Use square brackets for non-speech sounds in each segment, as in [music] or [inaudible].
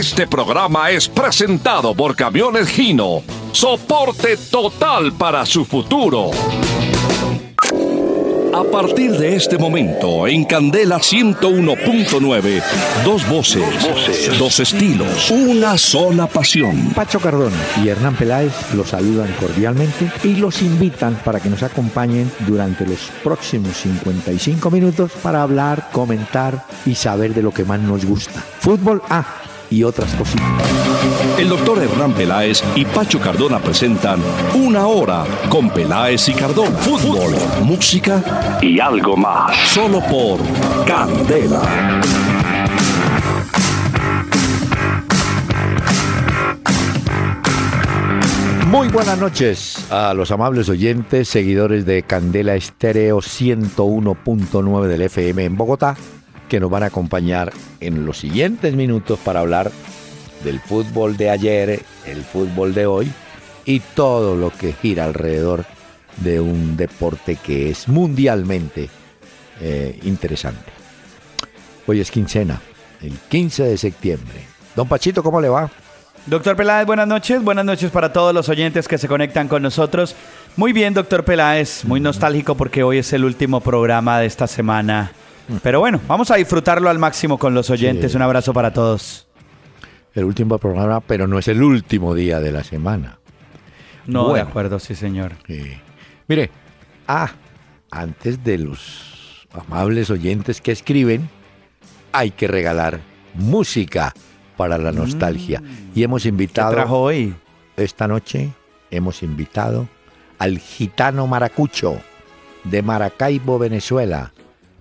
Este programa es presentado por Camiones Gino. Soporte total para su futuro. A partir de este momento, en Candela 101.9, dos voces, dos estilos, una sola pasión. Pacho Cardona y Hernán Peláez los saludan cordialmente y los invitan para que nos acompañen durante los próximos 55 minutos para hablar, comentar y saber de lo que más nos gusta. Fútbol A y otras cositas. El doctor Hernán Peláez y Pacho Cardona presentan Una Hora con Peláez y Cardona. Fútbol, música y algo más. Solo por Candela. Muy buenas noches a los amables oyentes, seguidores de Candela Estéreo 101.9 del FM en Bogotá que nos van a acompañar en los siguientes minutos para hablar del fútbol de ayer, el fútbol de hoy y todo lo que gira alrededor de un deporte que es mundialmente eh, interesante. Hoy es quincena, el 15 de septiembre. Don Pachito, ¿cómo le va? Doctor Peláez, buenas noches. Buenas noches para todos los oyentes que se conectan con nosotros. Muy bien, doctor Peláez. Muy nostálgico porque hoy es el último programa de esta semana pero bueno, vamos a disfrutarlo al máximo con los oyentes. Un abrazo para todos. El último programa, pero no es el último día de la semana. No, de acuerdo, sí, señor. Mire, ah, antes de los amables oyentes que escriben, hay que regalar música para la nostalgia. Mm. Y hemos invitado. ¿Qué trajo hoy? Esta noche hemos invitado al gitano maracucho de Maracaibo, Venezuela,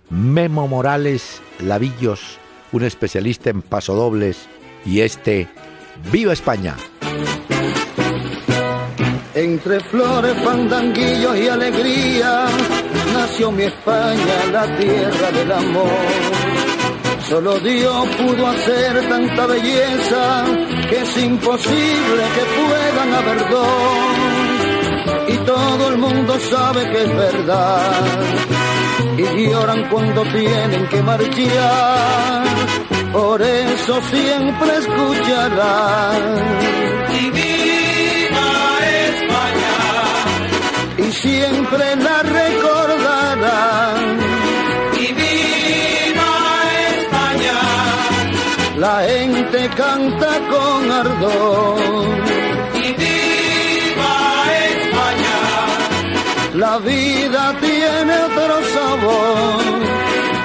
Memo Morales Lavillos, un especialista en pasodobles, y este, ¡Viva España! Entre flores, fandanguillos y alegría, nació mi España, la tierra del amor. Solo Dios pudo hacer tanta belleza que es imposible que puedan haber dos. Y todo el mundo sabe que es verdad y lloran cuando tienen que marchar. Por eso siempre escucharán. Y viva España. Y siempre la recordarán. Y viva España. La gente canta con ardor. La vida tiene otro sabor,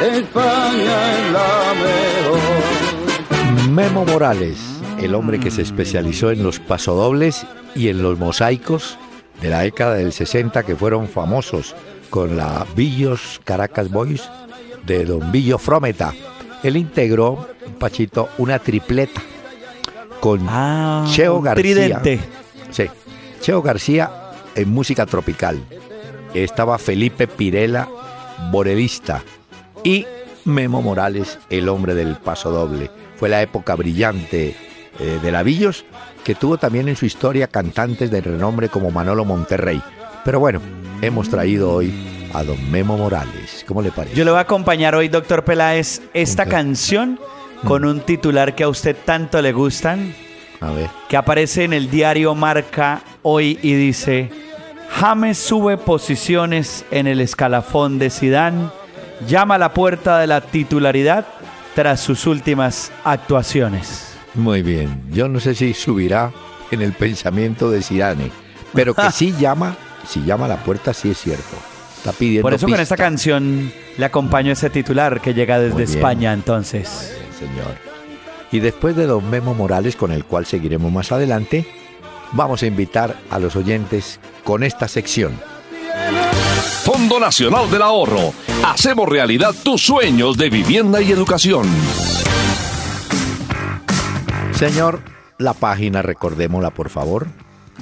España es la mejor. Memo Morales, el hombre que se especializó en los pasodobles y en los mosaicos de la década del 60 que fueron famosos con la Villos Caracas Boys de Don Villo Frometa. Él integró, Pachito, una tripleta con ah, Cheo García. Sí, Cheo García en música tropical estaba Felipe Pirela, borelista, y Memo Morales, el hombre del paso doble. Fue la época brillante eh, de Lavillos, que tuvo también en su historia cantantes de renombre como Manolo Monterrey. Pero bueno, hemos traído hoy a don Memo Morales. ¿Cómo le parece? Yo le voy a acompañar hoy, doctor Peláez, esta canción con mm. un titular que a usted tanto le gustan. A ver. Que aparece en el diario Marca hoy y dice James sube posiciones en el escalafón de Sidán, llama a la puerta de la titularidad tras sus últimas actuaciones. Muy bien, yo no sé si subirá en el pensamiento de Zidane, pero que [laughs] sí llama, si llama a la puerta sí es cierto. Está pidiendo Por eso con esta canción le acompaño ese titular que llega desde España entonces. señor. Y después de Don Memo Morales, con el cual seguiremos más adelante, vamos a invitar a los oyentes con esta sección. Fondo Nacional del Ahorro. Hacemos realidad tus sueños de vivienda y educación. Señor, la página, recordémosla por favor.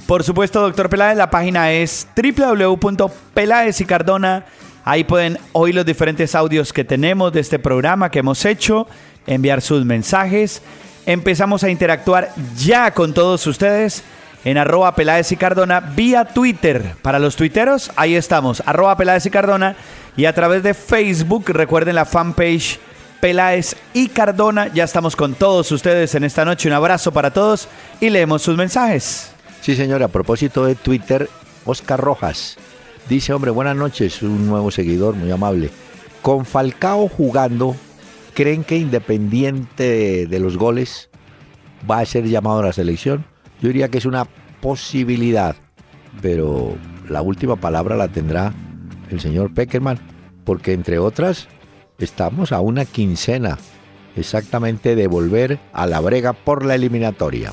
Por supuesto, doctor Peláez, la página es www.peláez Ahí pueden oír los diferentes audios que tenemos de este programa que hemos hecho, enviar sus mensajes. Empezamos a interactuar ya con todos ustedes en arroba Peláez y Cardona vía Twitter. Para los tuiteros, ahí estamos, arroba Peláez y Cardona. Y a través de Facebook, recuerden la fanpage Peláez y Cardona. Ya estamos con todos ustedes en esta noche. Un abrazo para todos y leemos sus mensajes. Sí, señor, a propósito de Twitter, Oscar Rojas dice, hombre, buenas noches, un nuevo seguidor, muy amable. Con Falcao jugando, ¿creen que independiente de, los goles va a ser llamado a la selección? Yo diría que es una posibilidad, pero la última palabra la tendrá el señor Peckerman, porque entre otras estamos a una quincena exactamente de volver a la brega por la eliminatoria.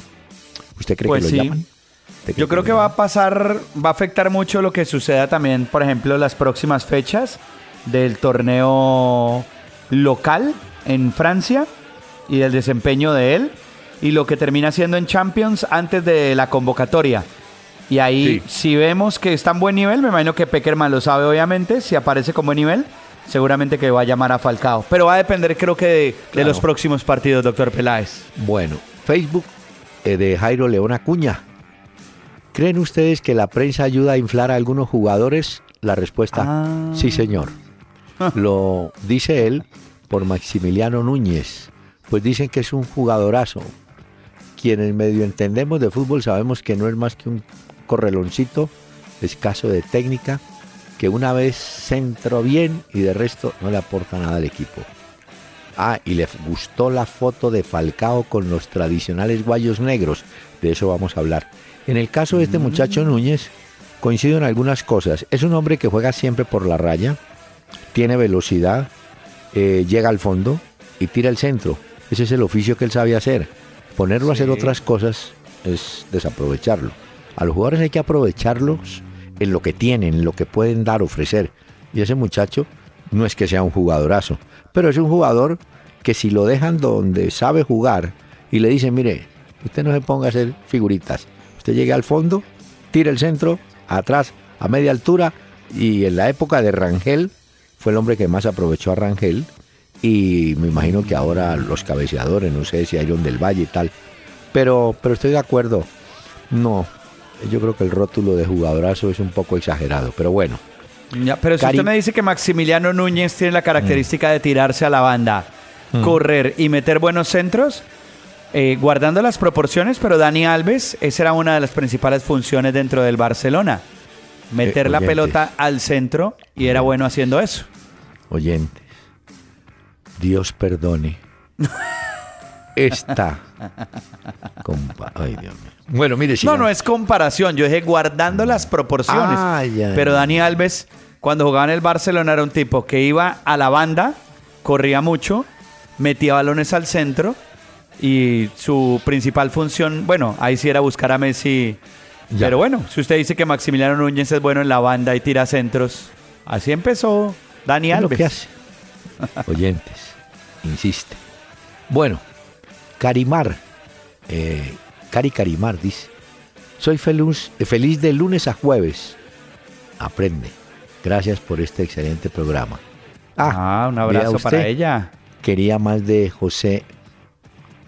¿Usted cree Pues que sí. lo llaman? ¿Usted cree Yo creo que va a pasar, va a afectar mucho lo que suceda también, por ejemplo, las próximas fechas del torneo local en Francia y del desempeño de él y lo que termina siendo en Champions antes de la convocatoria. Y ahí, si vemos que está en buen nivel, me imagino que Peckerman lo sabe, obviamente. Si aparece con buen nivel, seguramente que va a llamar a Falcao. Pero va a depender, creo que, de, los próximos partidos, doctor Peláez. Bueno, Facebook eh, de Jairo León Acuña. ¿Creen ustedes que la prensa ayuda a inflar a algunos jugadores? La respuesta, Ah. sí señor. [laughs] Lo dice él por Maximiliano Núñez. Pues dicen que es un jugadorazo. Quienes medio entendemos de fútbol sabemos que no es más que un correloncito escaso de técnica que una vez centró bien y de resto no le aporta nada al equipo. Ah, y le gustó la foto de Falcao con los tradicionales guayos negros. De eso vamos a hablar. En el caso de este muchacho Núñez, coincido en algunas cosas. Es un hombre que juega siempre por la raya, tiene velocidad, eh, llega al fondo y tira el centro. Ese es el oficio que él sabe hacer. Ponerlo a hacer otras cosas es desaprovecharlo. A los jugadores hay que aprovecharlos en lo que tienen, en lo que pueden dar, ofrecer. Y ese muchacho no es que sea un jugadorazo, pero es un jugador que si lo dejan donde sabe jugar y le dicen, mire, usted no se ponga a hacer figuritas, usted llegue al fondo, tira el centro, atrás, a media altura, y en la época de Rangel fue el hombre que más aprovechó a Rangel, y me imagino que ahora los cabeceadores, no sé si Iron del Valle y tal, pero, pero estoy de acuerdo, no, yo creo que el rótulo de jugadorazo es un poco exagerado, pero bueno. Ya, pero si Cari- usted me dice que Maximiliano Núñez tiene la característica de tirarse a la banda, correr y meter buenos centros, eh, guardando las proporciones, pero Dani Alves, esa era una de las principales funciones dentro del Barcelona. Meter Eh, la pelota al centro y era bueno haciendo eso. oyentes, Dios perdone esta compa. Ay, Dios mío. Bueno, mire, No, no es comparación, yo dije guardando las proporciones. Ay, pero. Dani Alves, cuando jugaba en el Barcelona, era un tipo que iba a la banda, corría mucho, metía balones al centro y su principal función, bueno, ahí sí era buscar a Messi. Ya. Pero bueno, si usted dice que Maximiliano Núñez es bueno en la banda y tira centros, así empezó Dani lo Alves. que hace. Oyentes, insiste. Bueno, Carimar, eh, Cari Carimar dice, soy feliz, feliz de lunes a jueves. Aprende. Gracias por este excelente programa. Ah, un vea abrazo usted, para ella. Quería más de José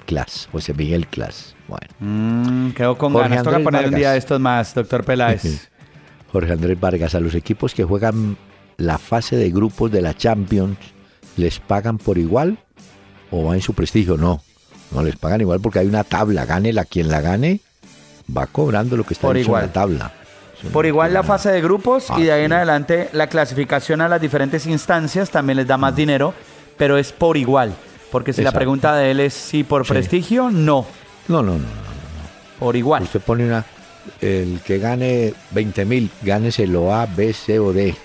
Clas, José Miguel Clas. Bueno, Mm, quedó con Jorge ganas. Toca poner un día de estos más, doctor Peláez. [laughs] Jorge Andrés Vargas, a los equipos que juegan la fase de grupos de la Champions, ¿les pagan por igual o va en su prestigio? No, no les pagan igual porque hay una tabla, gane la quien la gane, va cobrando lo que está Por en igual. la tabla. Por igual la fase de grupos Ah, y de ahí en sí. adelante la clasificación a las diferentes instancias también les da más dinero, pero es por igual. Porque si la pregunta de él es si por Sí. prestigio, no, No, no, no, no. por igual. Usted pone una, el que gane 20 mil, gáneselo A, B, C o D.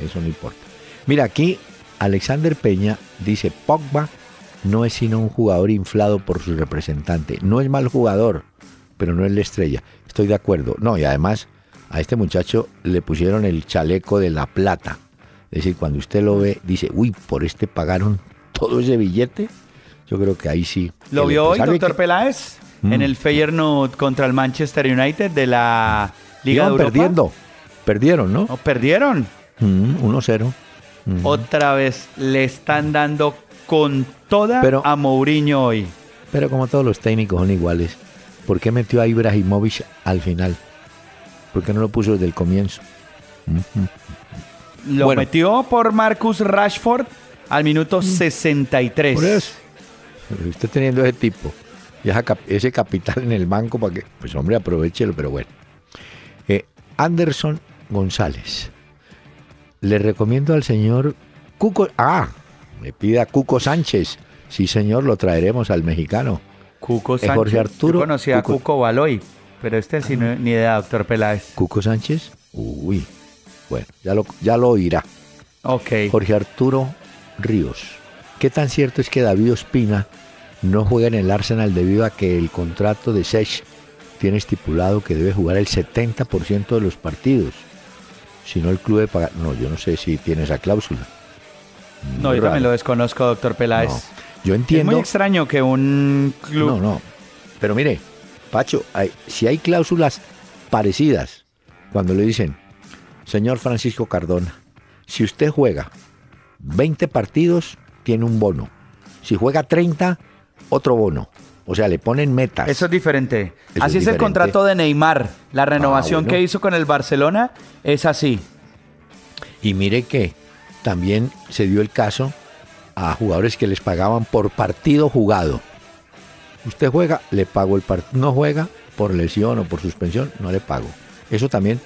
Eso no importa. Mira, aquí Alexander Peña dice, Pogba no es sino un jugador inflado por su representante. No es mal jugador, pero no es la estrella. Estoy de acuerdo. No, y además a este muchacho le pusieron el chaleco de la plata. Es decir, cuando usted lo ve, dice, uy, por este pagaron todo ese billete. Yo creo que ahí sí. ¿Lo vio hoy, doctor que- Peláez? Mm. En el Feyenoord contra el Manchester United de la Liga Iban de Europa. perdiendo. Perdieron, ¿no? No, perdieron. Mm, 1-0. Mm. Otra vez le están dando con toda Pero- a Mourinho hoy. Pero como todos los técnicos son iguales, ¿por qué metió a Ibrahimovic al final? ¿Por qué no lo puso desde el comienzo? Lo Bueno. metió por Marcus Rashford al minuto 63. Por eso. Usted teniendo ese tipo y ese capital en el banco para que, pues hombre, aprovechelo, pero bueno. Eh, Anderson González. Le recomiendo al señor Cuco. Ah, me pida Cuco Sánchez. Sí, señor, lo traeremos al mexicano. Cuco Eh, Sánchez. Jorge Arturo, Yo conocía Cuco- a Cuco Baloy, pero este sí no, ni idea, doctor Peláez. Cuco Sánchez. Uy, bueno, ya lo, ya lo oirá. Ok. Jorge Arturo Ríos. ¿Qué tan cierto es que David Ospina no juega en el Arsenal debido a que el contrato de Sech tiene estipulado que debe jugar el 70% de los partidos? Si no, el club de pagar. No, yo no sé si tiene esa cláusula. No, yo también raro. lo desconozco, doctor Peláez. No, Yo Es entiendo. muy extraño que un club... No, no. Pero mire, Pacho, hay- si hay cláusulas parecidas, cuando le dicen, señor Francisco Cardona, si usted juega 20 partidos, tiene un bono. Si juega 30, otro bono. O sea, le ponen metas. Eso es diferente. Eso así es el contrato de Neymar. La renovación bueno. que hizo con el Barcelona es así. Y mire que también se dio el caso a jugadores que les pagaban por partido jugado. Usted juega, le pago el partido. No juega por lesión o por suspensión, no le pago. Eso también,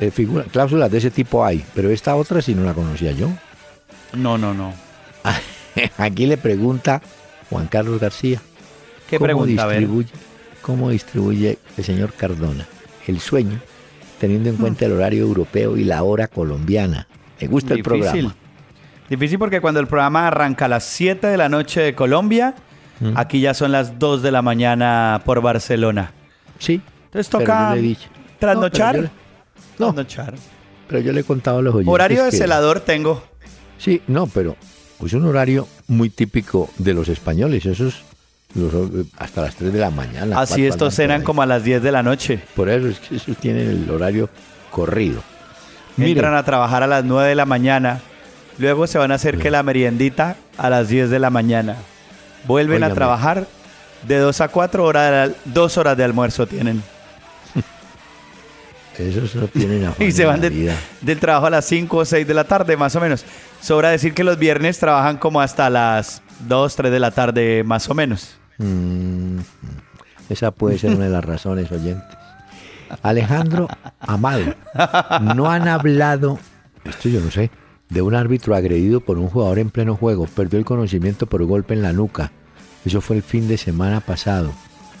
eh, figura, cláusulas de ese tipo hay, pero esta otra sí no la conocía yo. No, no, no. [laughs] Aquí le pregunta Juan Carlos García. ¿Qué ¿cómo pregunta? Distribuye, ¿Cómo distribuye el señor Cardona el sueño teniendo en cuenta el horario europeo y la hora colombiana? Me gusta el programa. Difícil porque cuando el programa arranca a las 7 de la noche de Colombia, Mm. aquí ya son las 2 de la mañana por Barcelona. Sí. Entonces toca trasnochar. No, pero yo no, Trasnochar. pero yo le he contado a los oyentes. Horario de que- celador tengo. Sí, no, pero es un horario muy típico de los españoles. Eso es hasta las 3 de la mañana. Así cuatro estos cenan como a las 10 de la noche. Por eso es que esos tienen el horario corrido. Mire, Entran a trabajar a las 9 de la mañana. Luego se van a hacer que la meriendita a las 10 de la mañana. Vuelven a Óigame. trabajar de 2 a 4 horas, dos horas de almuerzo tienen. [laughs] esos no tienen [laughs] Y se van de- vida. del trabajo a las 5 o 6 de la tarde, más o menos. Sobra decir que los viernes trabajan como hasta las 2, 3 de la tarde, más o menos. Mm, esa puede ser una de las razones, oyentes. Alejandro Amado, no han hablado, esto yo no sé, de un árbitro agredido por un jugador en pleno juego. Perdió el conocimiento por golpe en la nuca. Eso fue el fin de semana pasado.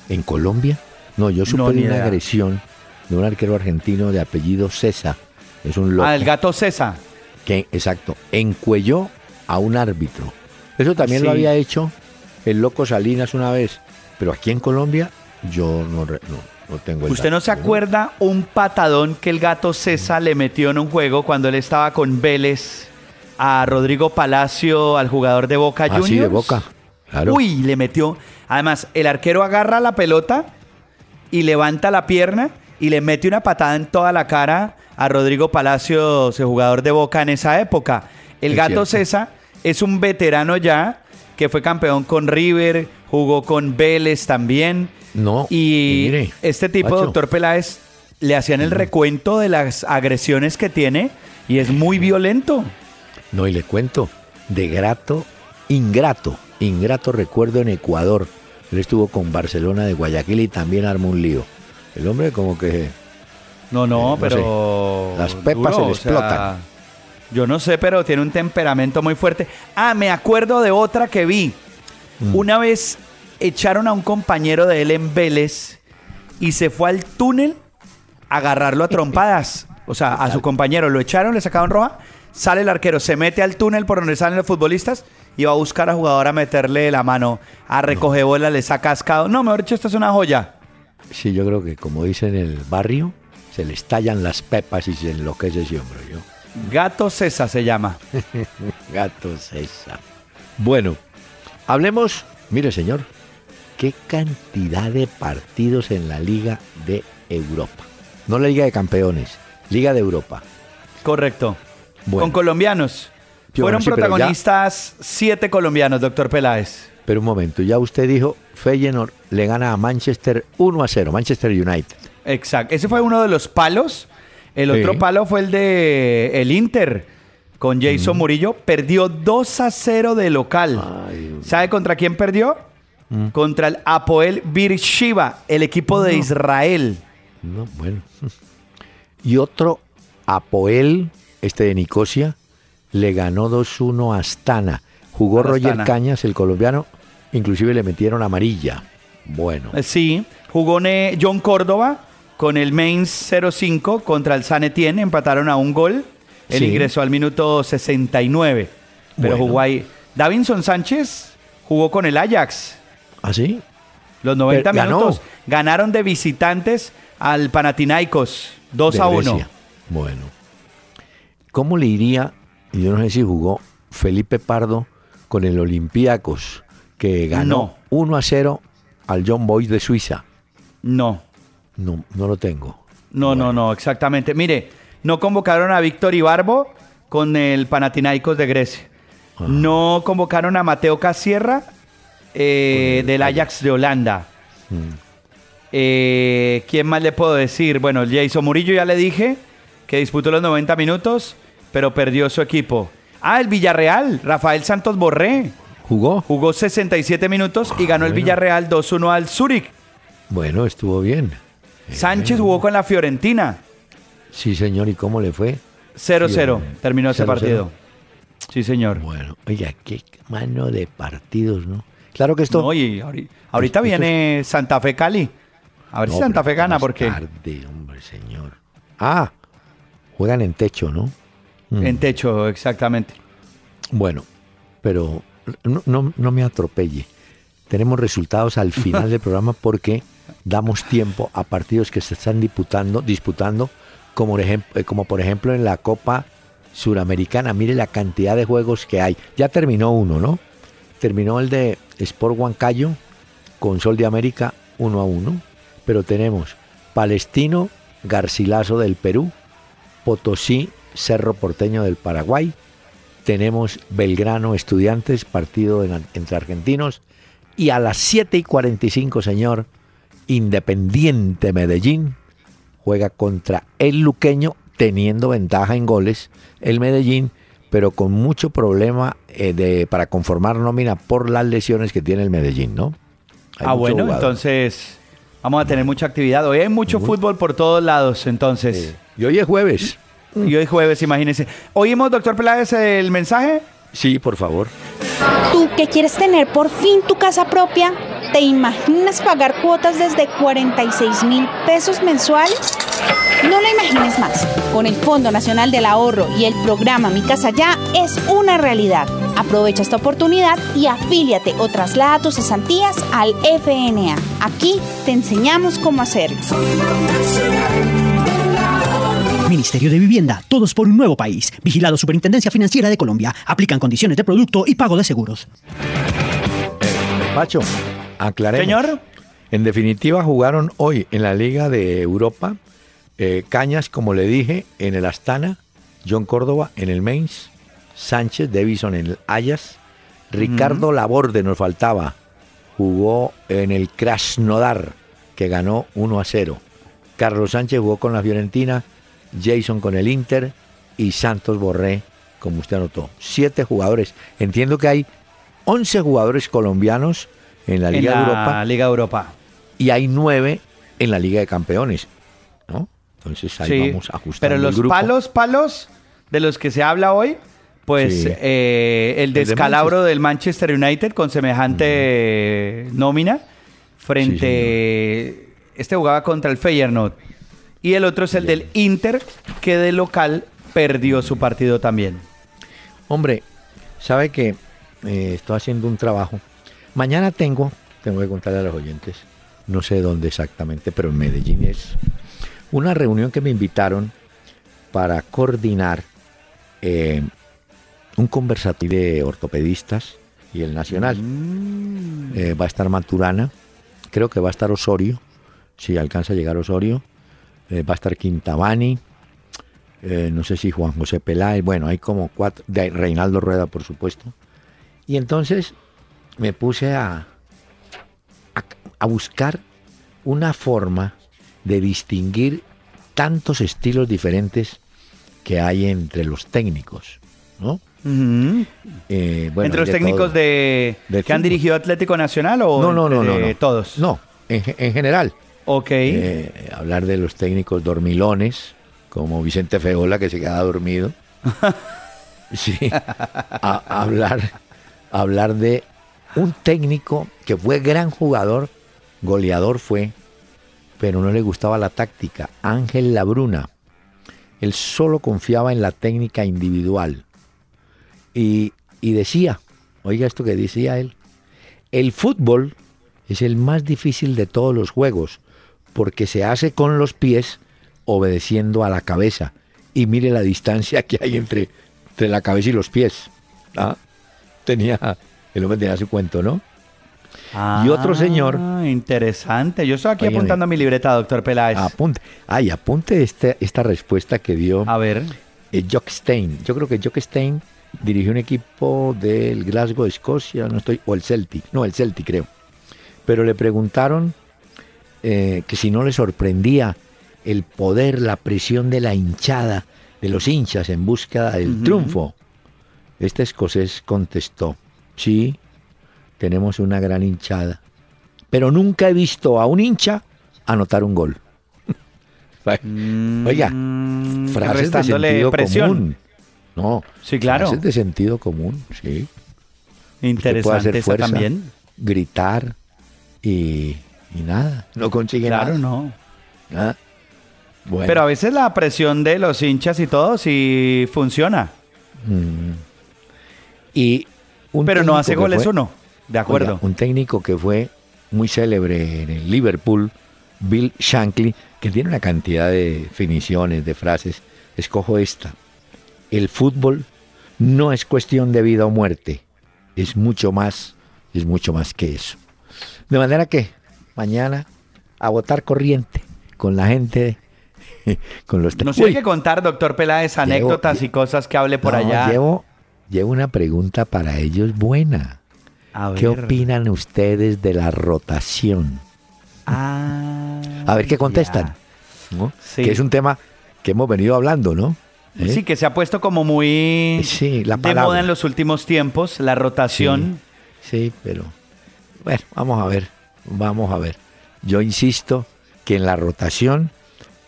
¿En Colombia? No, yo supe No, una idea. agresión de un arquero argentino de apellido César. Es un loco Ah, el gato César. que, exacto, encuelló a un árbitro. Eso también lo había hecho el loco Salinas una vez, pero aquí en Colombia yo no, no, no tengo el ¿Usted no dato, se acuerda un patadón que el gato César le metió en un juego cuando él estaba con Vélez a Rodrigo Palacio, al jugador de Boca Ah, Juniors? sí, de Boca. Claro. Uy, le metió. Además, el arquero agarra la pelota y levanta la pierna y le mete una patada en toda la cara a Rodrigo Palacios, el jugador de Boca en esa época. El Es gato. César es un veterano ya que fue campeón con River, jugó con Vélez también. No, Y mire, este tipo, Pacho. doctor Peláez, le hacían el recuento de las agresiones que tiene y es muy violento. No, y le cuento, de grato, ingrato, ingrato recuerdo en Ecuador. Él estuvo con Barcelona de Guayaquil y también armó un lío. El hombre como que No, no, Eh, no pero. sé. Las pepas se le explotan. Yo no sé, pero tiene un temperamento muy fuerte. Ah, me acuerdo de otra que vi. Mm. Una vez echaron a un compañero de él en Vélez y se fue al túnel a agarrarlo a trompadas. O sea, a su compañero lo echaron, le sacaron roja. Sale el arquero, se mete al túnel por donde salen los futbolistas y va a buscar a jugador a meterle la mano, a recoger bola, le saca cascado. No, mejor dicho, esto es una joya. Sí, yo creo que como dicen en el barrio, se le estallan las pepas y se enloquece ese hombre. Yo. Gato César se llama. [laughs] Gato César. Bueno, hablemos, mire señor, qué cantidad de partidos en la Liga de Europa. No la Liga de Campeones, Liga de Europa. Correcto. Bueno. Con colombianos. Fueron bueno, sí, pero ya- protagonistas siete colombianos, doctor Peláez. Pero un momento, ya usted dijo, Feyenoord le gana a Manchester 1 a 0, Manchester United. Exacto. Ese fue uno de los palos. El Sí. otro palo fue el de el Inter. con Jason Murillo, perdió 2 a 0 de local. ¿Sabe contra quién perdió? Contra el Apoel Beersheba, el equipo de Israel. No, bueno. Y otro Apoel, este de Nicosia, le ganó 2-1 a Astana. Jugó Roger Astana. Cañas, el colombiano, inclusive le metieron amarilla. Bueno, Eh, Sí, jugó John Córdoba con el Mainz 05 contra el San Etienne, empataron a un gol. Él Sí. ingresó al minuto 69, pero Bueno. jugó ahí. Davinson Sánchez jugó con el Ajax. ¿así? Los 90 Pero ganó. minutos ganaron de visitantes al Panathinaikos 2 de a 1. Grecia. Bueno. ¿Cómo le iría, y yo no sé si jugó Felipe Pardo con el Olympiacos, que ganó 1 a 0 al John Boys de Suiza? No, No, no lo tengo. no, no, no, exactamente. Mire, no convocaron a Víctor Ibarbo con el Panathinaikos de Grecia. No convocaron a Mateo Casierra eh, del Ajax de Holanda. Mm. Eh, ¿Quién más le puedo decir? Bueno, el Jason Murillo ya le dije que disputó los 90 minutos, pero perdió su equipo. Ah, el Villarreal, Rafael Santos Borré. ¿Jugó? Jugó 67 minutos y ganó el. Villarreal 2-1 al Zurich. Bueno, estuvo bien. Sánchez jugó con la Fiorentina. Sí, señor, ¿y cómo le fue? 0-0 Sí, terminó ese 0-0. partido. Sí, señor. Bueno, oiga, qué mano de partidos, ¿no? Claro que esto... No, y ahorita esto- viene Santa Fe Cali. A ver No, si Santa Fe gana porque tarde, hombre, señor. Ah, juegan en techo, ¿no? Mm. en techo, exactamente. Bueno, pero no, no, no me atropelle. Tenemos resultados al final [laughs] del programa porque damos tiempo a partidos que se están disputando, disputando como, por ejemplo, como por ejemplo en la Copa Suramericana. Mire la cantidad de juegos que hay. Ya terminó uno, ¿no? Terminó el de Sport Huancayo con Sol de América 1 a 1. Pero tenemos Palestino Garcilaso del Perú, Potosí Cerro Porteño del Paraguay, tenemos Belgrano Estudiantes, partido en- entre argentinos, y a las 7 y 45, señor, Independiente Medellín juega contra el Luqueño, teniendo ventaja en goles, el Medellín, pero con mucho problema eh, de, para conformar nómina por las lesiones que tiene el Medellín, ¿no? Hay ah, bueno, jugador. entonces vamos a tener mucha actividad. Hoy hay mucho fútbol por todos lados, entonces. Y hoy es jueves. Y hoy jueves, imagínense. ¿Oímos, doctor Peláez, el mensaje? Sí, por favor. Tú que quieres tener por fin tu casa propia, ¿te imaginas pagar cuotas desde 46 mil pesos mensuales? No lo imagines más. Con el Fondo Nacional del Ahorro y el programa Mi Casa Ya es una realidad. Aprovecha esta oportunidad y afíliate o traslada tus cesantías al FNA. Aquí te enseñamos cómo hacerlo. Ministerio de Vivienda, todos por un nuevo país. Vigilado Superintendencia Financiera de Colombia. Aplican condiciones de producto y pago de seguros. Pacho, aclaremos. Señor. En definitiva, jugaron hoy en la Liga de Europa eh, Cañas, como le dije, en el Astana, John Córdoba en el Mainz, Sánchez Davison en el Ayas, Ricardo Laborde nos faltaba, jugó en el Krasnodar, que ganó 1 a 0. Carlos Sánchez jugó con la Fiorentina, Jason con el Inter y Santos Borré, como usted anotó. Siete jugadores. Entiendo que hay 11 jugadores colombianos en la En Liga la de Europa Liga Europa. y hay nueve en la Liga de Campeones, ¿no? Entonces ahí Sí, vamos ajustando pero el los grupo. palos, palos de los que se habla hoy, pues Sí. eh, el El de descalabro del Manchester United con semejante nómina frente... este jugaba contra el Feyenoord. Y el otro es el del Inter, que de local perdió su partido también. Hombre, sabe que eh, estoy haciendo un trabajo. Mañana tengo, tengo que contarle a los oyentes, no sé dónde exactamente, pero en Medellín es una reunión que me invitaron para coordinar eh, un conversatorio de ortopedistas y el nacional. Eh, va a estar Maturana, creo que va a estar Osorio, si alcanza a llegar Osorio, eh, va a estar Quintabani, no sé si Juan José Peláez, bueno, hay como cuatro, de Reinaldo Rueda, por supuesto. Y entonces me puse a, a, a buscar una forma de distinguir tantos estilos diferentes que hay entre los técnicos. ¿no? Eh, bueno, ¿Entre los de técnicos todo. de, que han dirigido Atlético Nacional o No, no, no, no, no. todos? No, en, en general. Ok. Eh, hablar de los técnicos dormilones, como Vicente Feola, que se queda dormido. [laughs] Sí. A- hablar, hablar de un técnico que fue gran jugador, goleador fue, pero no le gustaba la táctica. Ángel Labruna. Él solo confiaba en la técnica individual. Y, y decía, oiga esto que decía él, el fútbol es el más difícil de todos los juegos porque se hace con los pies obedeciendo a la cabeza. Y mire la distancia que hay entre, entre la cabeza y los pies. ¿Ah? Tenía, el hombre tenía su cuento, ¿no? y otro señor- Ah, Interesante. Yo estoy aquí apuntando a mi libreta, doctor Peláez. Apunte. Ay, apunte este- esta respuesta que dio A ver. eh, Jock Stein. Yo creo que Jock Stein dirigió un equipo del Glasgow, Escocia, no estoy, o el Celtic, no, el Celtic creo. Pero le preguntaron eh, que si no le sorprendía el poder, la presión de la hinchada, de los hinchas en búsqueda del triunfo. Este escocés contestó, sí, tenemos una gran hinchada, pero nunca he visto a un hincha anotar un gol. [laughs] Oiga, Mm, frases de sentido presión. común. No, Sí, claro. frases de sentido común, sí. Interesante hacer fuerza, también. gritar y, y nada, no consigue Claro, nada. no. nada. Bueno, Pero a veces la presión de los hinchas y todo sí funciona. mm. y un Pero no hace goles fue- uno. De acuerdo. Oiga, un técnico que fue muy célebre en el Liverpool, Bill Shankly, que tiene una cantidad de definiciones, de frases. Escojo esta. El fútbol no es cuestión de vida o muerte. Es mucho más, es mucho más que eso. De manera que mañana a votar corriente con la gente, [laughs] con los... Uy, tiene que contar, doctor Peláez, anécdotas y cosas que hable por no, allá. Llevo, llevo una pregunta para ellos buena. A ¿Qué ver. opinan ustedes de la rotación? Ah, A ver qué contestan. ya. ¿no? Sí. Que es un tema que hemos venido hablando, ¿no? ¿Eh? Sí, que se ha puesto como muy Sí, la de moda en los últimos tiempos, la rotación. Sí, pero bueno, vamos a ver, vamos a ver. Yo insisto que en la rotación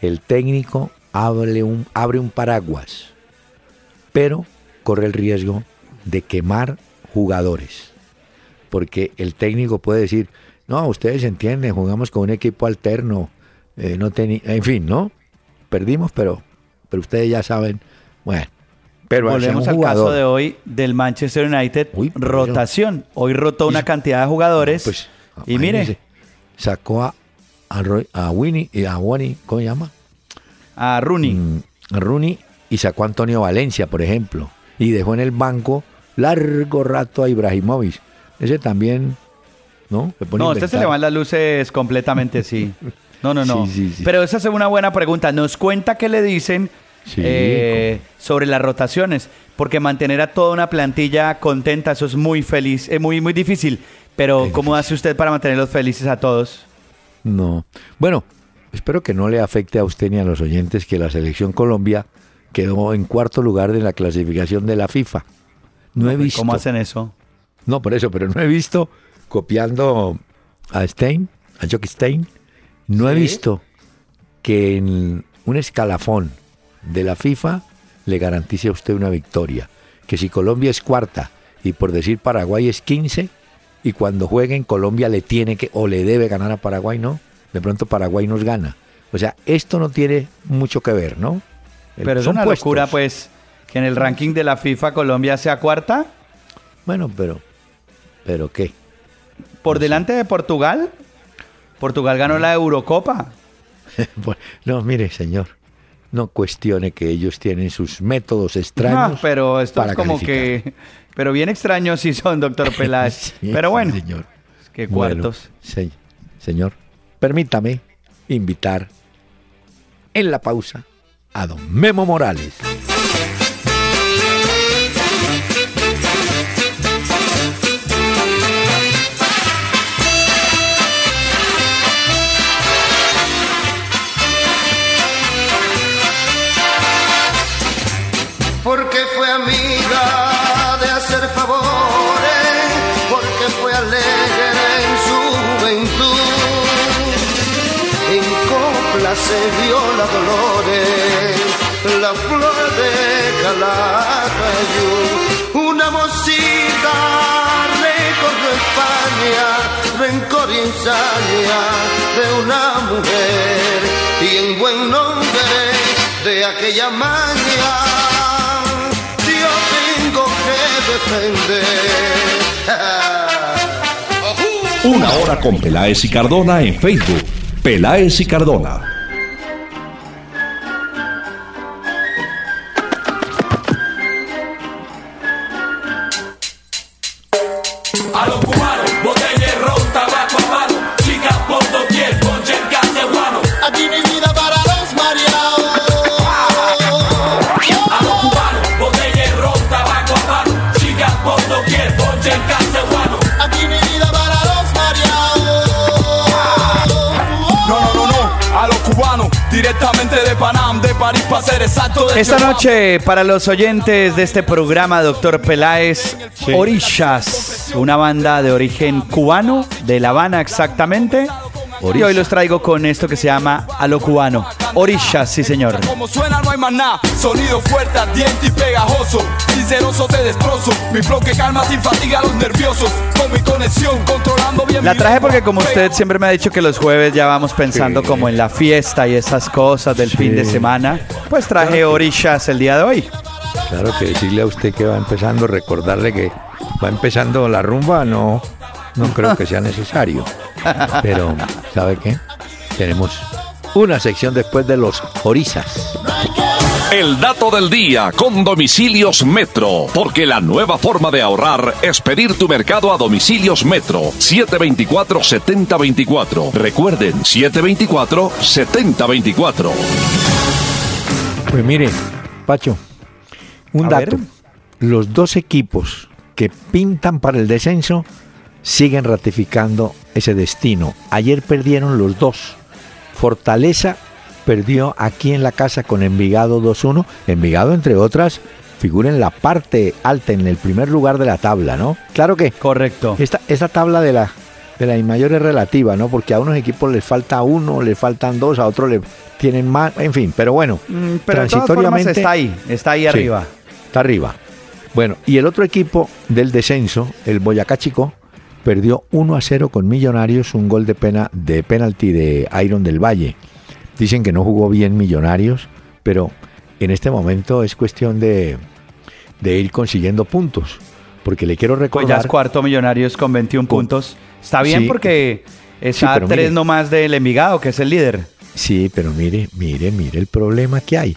el técnico abre un, abre un paraguas, pero corre el riesgo de quemar jugadores. Porque el técnico puede decir, no, ustedes entienden, jugamos con un equipo alterno, eh, no en fin, ¿no? Perdimos, pero, pero ustedes ya saben, bueno. Pero Volvemos al caso de hoy del Manchester United, Uy, rotación. Hoy rotó una cantidad de jugadores Pues, y mire, sacó a, a, Roy- a Winnie y a Wani, ¿cómo se llama? a Rooney. Mm, a Rooney y sacó a Antonio Valencia, por ejemplo, y dejó en el banco largo rato a Ibrahimovic. Ese también, ¿no? Se pone a No, usted se le van las luces completamente, sí. [laughs] No, no, no. Sí, sí, sí. Pero esa es una buena pregunta. Nos cuenta qué le dicen Sí, eh, sobre las rotaciones, porque mantener a toda una plantilla contenta, eso es muy feliz, es muy, muy difícil. Pero Es ¿cómo difícil. hace usted para mantenerlos felices a todos? No. Bueno, espero que no le afecte a usted ni a los oyentes que la selección Colombia quedó en cuarto lugar de la clasificación de la FIFA. No he visto. ¿Cómo hacen eso? No, por eso, pero no he visto copiando a Stein, a Jock Stein, no he visto que en un escalafón de la FIFA le garantice a usted una victoria. Que si Colombia es cuarta y por decir Paraguay es 15 y cuando jueguen Colombia le tiene que o le debe ganar a Paraguay, ¿no? De pronto Paraguay nos gana. O sea, esto no tiene mucho que ver, ¿no? Pero es una puestos. locura, pues, que en el ranking de la FIFA Colombia sea cuarta, Bueno, pero pero qué? por delante de Portugal. Portugal ganó la Eurocopa. [laughs] No, mire, señor, no cuestione que ellos tienen sus métodos extraños. Pero esto para es como calificar. que... Pero bien extraños sí son, doctor [laughs] Peláez. Sí, pero bueno, señor. qué Bueno, cuartos. se- señor, permítame invitar en la pausa a don Memo Morales. De una mujer, y en buen nombre de aquella maña, yo tengo que defender. Una hora con Peláez y Cardona en Facebook. Peláez y Cardona. Directamente de Panam, de París para ser exacto. De Esta noche, para los oyentes de este programa, Doctor Peláez, Orishas, una banda de origen cubano, de La Habana exactamente. Y hoy los traigo con esto que se llama A lo cubano. Orishas, sí señor. Como suena no hay más nada, sonido fuerte, ardiente y pegajoso. Sinceroso te destrozo, mi flow que calma sin fatiga a los nerviosos. Con mi conexión, controlando bien La traje porque como usted siempre me ha dicho que los jueves ya vamos pensando como en la fiesta y esas cosas del fin de semana, pues traje Orishas el día de hoy. Claro que decirle a usted que va empezando, recordarle que va empezando la rumba, no, no creo que sea necesario. Pero, ¿sabe qué? Tenemos una sección después de los orizas. El dato del día con domicilios Metro, porque la nueva forma de ahorrar es pedir tu mercado a domicilios Metro 724-7024. Recuerden, 724-7024. Pues mire, Pacho, un A dato. ver. Los dos equipos que pintan para el descenso siguen ratificando ese destino. Ayer perdieron los dos. Fortaleza perdió aquí en la casa con Envigado 2-1. Envigado, entre otras, figura en la parte alta, en el primer lugar de la tabla, ¿no? Claro que Correcto. esta, esta tabla de la de la mayor es relativa, ¿no? Porque a unos equipos les falta uno, les faltan dos, a otros le tienen más, en fin, pero bueno, Mm, Pero de todas formas está ahí, está ahí Sí, arriba. Está arriba. Bueno, y el otro equipo del descenso, el Boyacá Chico, perdió 1 a 0 con Millonarios, un gol de pena de penalti de Iron del Valle. Dicen que no jugó bien Millonarios, pero en este momento es cuestión de, de ir consiguiendo puntos. Porque le quiero Pues ya recordar. es cuarto Millonarios con 21 Con- puntos. Está bien Sí. porque está tres mire. nomás del Envigado, que es el líder. Sí, pero mire, mire, mire el problema que hay.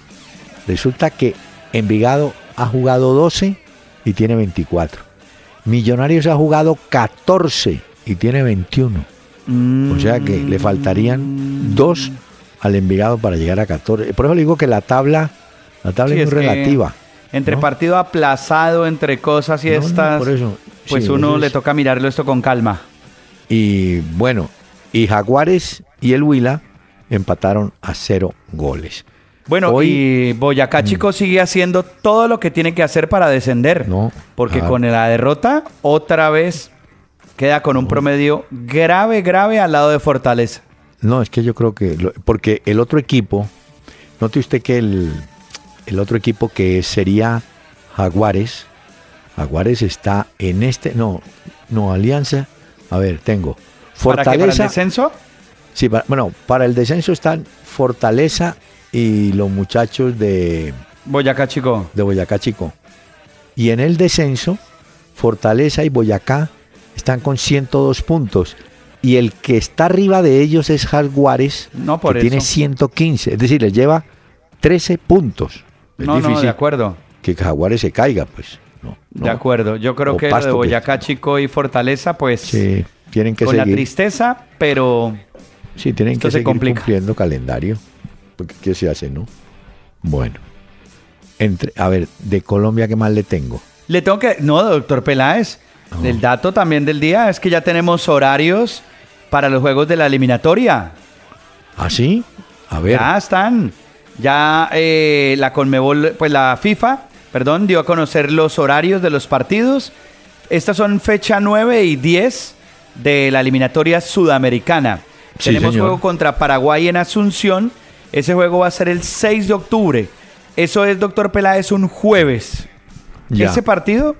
Resulta que Envigado ha jugado 12 y tiene 24. Millonarios ha jugado 14 y tiene 21. O sea que le faltarían dos al Envigado para llegar a 14. Por eso le digo que la tabla, la tabla Sí, es muy es relativa. Entre ¿no? partido aplazado, entre cosas y No, no, estas, por eso, pues sí, uno le toca mirarlo esto con calma. Y bueno, y Jaguares y el Huila empataron a cero goles. Bueno, Hoy- Mm. y Boyacá Chico sigue haciendo todo lo que tiene que hacer para descender. No, Porque claro. con la derrota, otra vez queda con un promedio grave, grave al lado de Fortaleza. No, es que yo creo que. lo- porque el otro equipo. Note usted que el, el otro equipo que sería Jaguares. Jaguares está en este. No, no, Alianza. A ver, tengo. ¿Para qué? ¿Para el Fortaleza. descenso? sí, bueno, para el descenso están Fortaleza y los muchachos de, Boyacá Chico. de Boyacá Chico. Y en el descenso, Fortaleza y Boyacá están con 102 puntos. Y el que está arriba de ellos es Jaguares, No, por que tiene eso. 115. Es decir, les lleva 13 puntos. Es No, no, difícil de acuerdo. que Jaguares se caiga, pues. No, De no. acuerdo. Yo creo O que lo de que- Boyacá Chico y Fortaleza, pues Sí, tienen que con la tristeza, pero Sí, tienen Esto que se seguir complica. cumpliendo calendario. ¿Qué se hace, no? Bueno. Entre, a ver, de Colombia, ¿qué más le tengo? le tengo que... No, doctor Peláez, el dato también del día es que ya tenemos horarios para los juegos de la eliminatoria. ¿Ah, sí? A ver. Ya están. Ya eh, la Conmebol, pues la FIFA, perdón, dio a conocer los horarios de los partidos estas son fecha 9 y 10 de la eliminatoria sudamericana. Sí, Tenemos señor. juego contra Paraguay en Asunción. Ese juego va a ser el 6 de octubre. Eso es, doctor Peláez, un jueves. Ya. Ese partido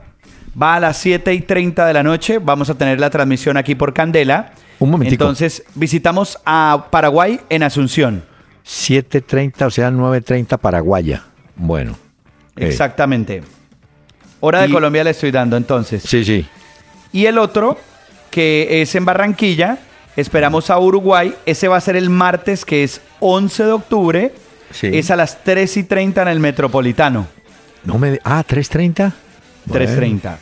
va a las 7 y 30 de la noche. Vamos a tener la transmisión aquí por Candela. Un momentico. Entonces, visitamos a Paraguay en Asunción. 7.30, o sea, 9.30 Paraguaya. Bueno. eh, Exactamente. Hora de Y- Colombia le estoy dando entonces. Sí, sí. Y el otro, que es en Barranquilla, esperamos a Uruguay. Ese va a ser el martes, que es 11 de octubre. Sí. Es a las 3 y 30 en el Metropolitano. No me... Ah, 3.30. 3.30.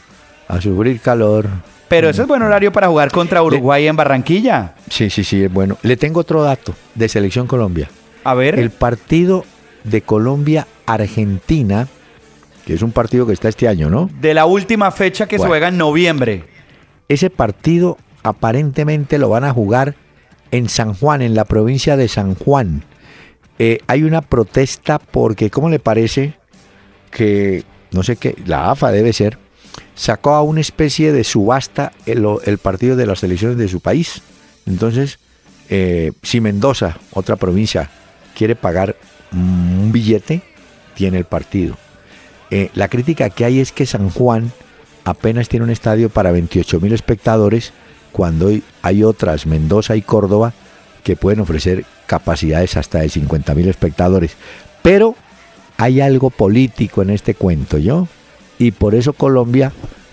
A sufrir calor. Pero ese es buen horario para jugar contra Uruguay en Barranquilla. Sí, sí, sí, es bueno. Le tengo otro dato de Selección Colombia. A ver. El partido de Colombia-Argentina, que es un partido que está este año, ¿no? De la última fecha que se Bueno. juega en noviembre. Ese partido aparentemente lo van a jugar en San Juan, en la provincia de San Juan. Eh, hay una protesta porque, ¿cómo le parece que, no sé qué, la AFA debe ser, sacó a una especie de subasta el, partido de las elecciones de su país? Entonces, eh, si Mendoza, otra provincia, quiere pagar un billete, tiene el partido. Eh, la crítica que hay es que San Juan apenas tiene un estadio para 28 mil espectadores, cuando hay- hay otras, Mendoza y Córdoba, que pueden ofrecer capacidades hasta de 50 mil espectadores. Pero hay algo político en este cuento, ¿yo? Y por eso Colombia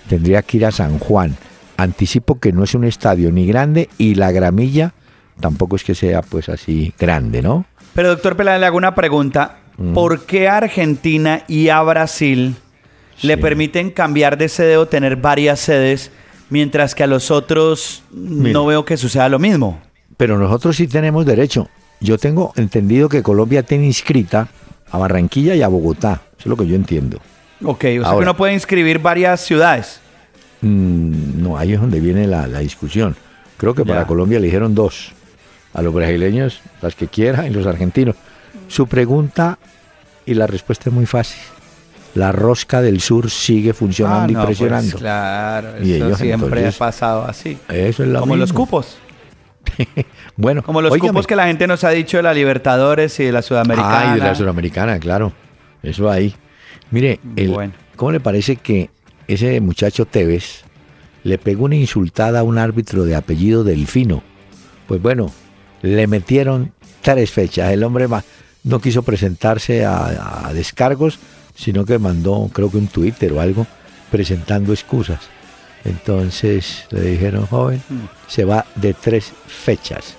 tendría que ir a San Juan. Anticipo que no es un estadio ni grande y la gramilla tampoco es que sea pues así grande, ¿no? Pero doctor Peláez, le hago una pregunta. Mm. ¿Por qué a Argentina y a Brasil le permiten cambiar de sede o tener varias sedes, mientras que a los otros Mira. no veo que suceda lo mismo? Pero nosotros sí tenemos derecho. Yo tengo entendido que Colombia tiene inscrita a Barranquilla y a Bogotá. Eso es lo que yo entiendo. Ok, o sea que Ahora. uno puede inscribir varias ciudades. Mm, no, ahí es donde viene la, la discusión. Creo que para. Colombia le dijeron dos. A los brasileños, las que quieran, y los argentinos. Su pregunta y la respuesta es muy fácil. La rosca del sur sigue funcionando Ah, y no, pues, presionando. claro, Y eso ellos, siempre entonces, ha pasado así. Eso es lo Como los cupos. [laughs] Bueno, Como los óigame. cupos que la gente nos ha dicho de la Libertadores y de la Sudamericana. Ah, y de la Sudamericana, claro. Eso ahí. Mire, el- Bueno. ¿cómo le parece que ese muchacho Tevez le pegó una insultada a un árbitro de apellido Delfino? Pues bueno, le metieron tres fechas. El hombre ma- no quiso presentarse a, a descargos, sino que mandó, creo que un Twitter o algo, presentando excusas. Entonces le dijeron, joven, se va de tres fechas.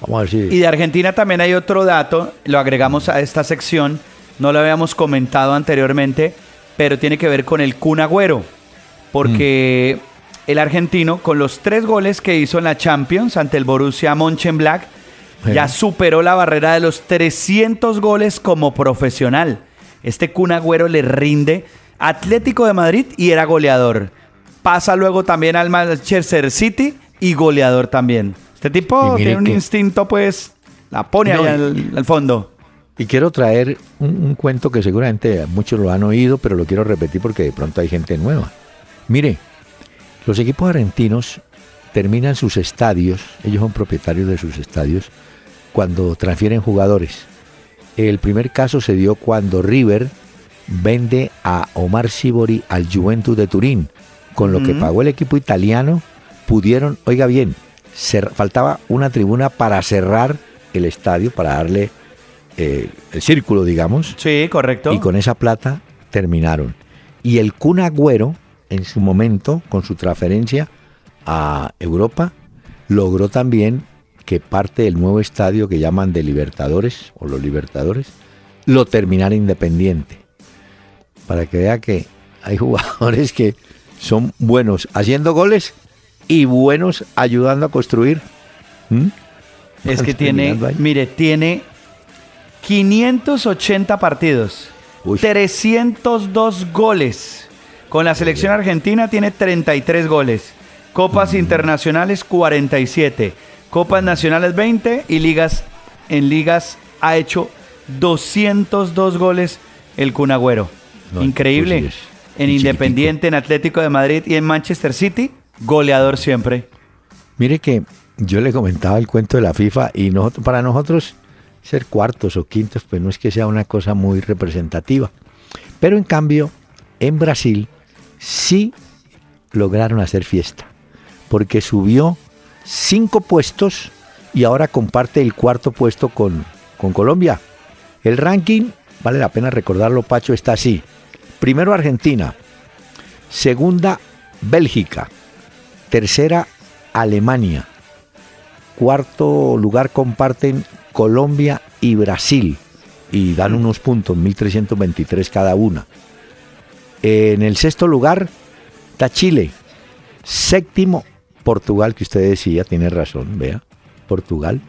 Vamos a ver si... Y de Argentina también hay otro dato, lo agregamos a esta sección, no lo habíamos comentado anteriormente, pero tiene que ver con el Kun Agüero, porque el argentino con los tres goles que hizo en la Champions ante el Borussia Mönchengladbach ya superó la barrera de los 300 goles como profesional. Este Kun Agüero le rinde Atlético de Madrid y era goleador. Pasa luego también al Manchester City y goleador también. Este tipo tiene un que- instinto, pues, la pone No, ahí y- al, al fondo. Y quiero traer un, un cuento que seguramente muchos lo han oído, pero lo quiero repetir porque de pronto hay gente nueva. Mire, los equipos argentinos terminan sus estadios, ellos son propietarios de sus estadios, cuando transfieren jugadores. El primer caso se dio cuando River vende a Omar Sibori al Juventus de Turín. Con lo que pagó el equipo italiano, pudieron, oiga bien, faltaba una tribuna para cerrar el estadio, para darle eh, el círculo, digamos, Sí, correcto. y con esa plata terminaron. Y el Kun Agüero, en su momento, con su transferencia a Europa, logró también que parte del nuevo estadio que llaman de Libertadores, o los Libertadores, lo terminara independiente. Para que vea que hay [laughs] jugadores que son buenos haciendo goles y buenos ayudando a construir. ¿Mm? es que tiene, ahí. mire, tiene 580 partidos, Uy. 302 goles. Con la selección argentina tiene 33 goles. Mm. Copas internacionales 47. Copas nacionales 20 y ligas en ligas ha hecho 202 goles el Kun Agüero. No, Increíble. pues sí en Y Independiente, en Atlético de Madrid y en Manchester City, goleador siempre. Mire que yo le comentaba el cuento de la FIFA y nosotros, para nosotros ser cuartos o quintos, pues no es que sea una cosa muy representativa. Pero en cambio, en Brasil sí lograron hacer fiesta, porque subió cinco puestos y ahora comparte el cuarto puesto con, con Colombia. El ranking, vale la pena recordarlo, Pacho, está así. Primero Argentina, segunda Bélgica, tercera Alemania, cuarto lugar comparten Colombia y Brasil y dan unos puntos, 1323 cada una. En el sexto lugar está Chile, séptimo Portugal, que usted decía, tiene razón, vea, Portugal.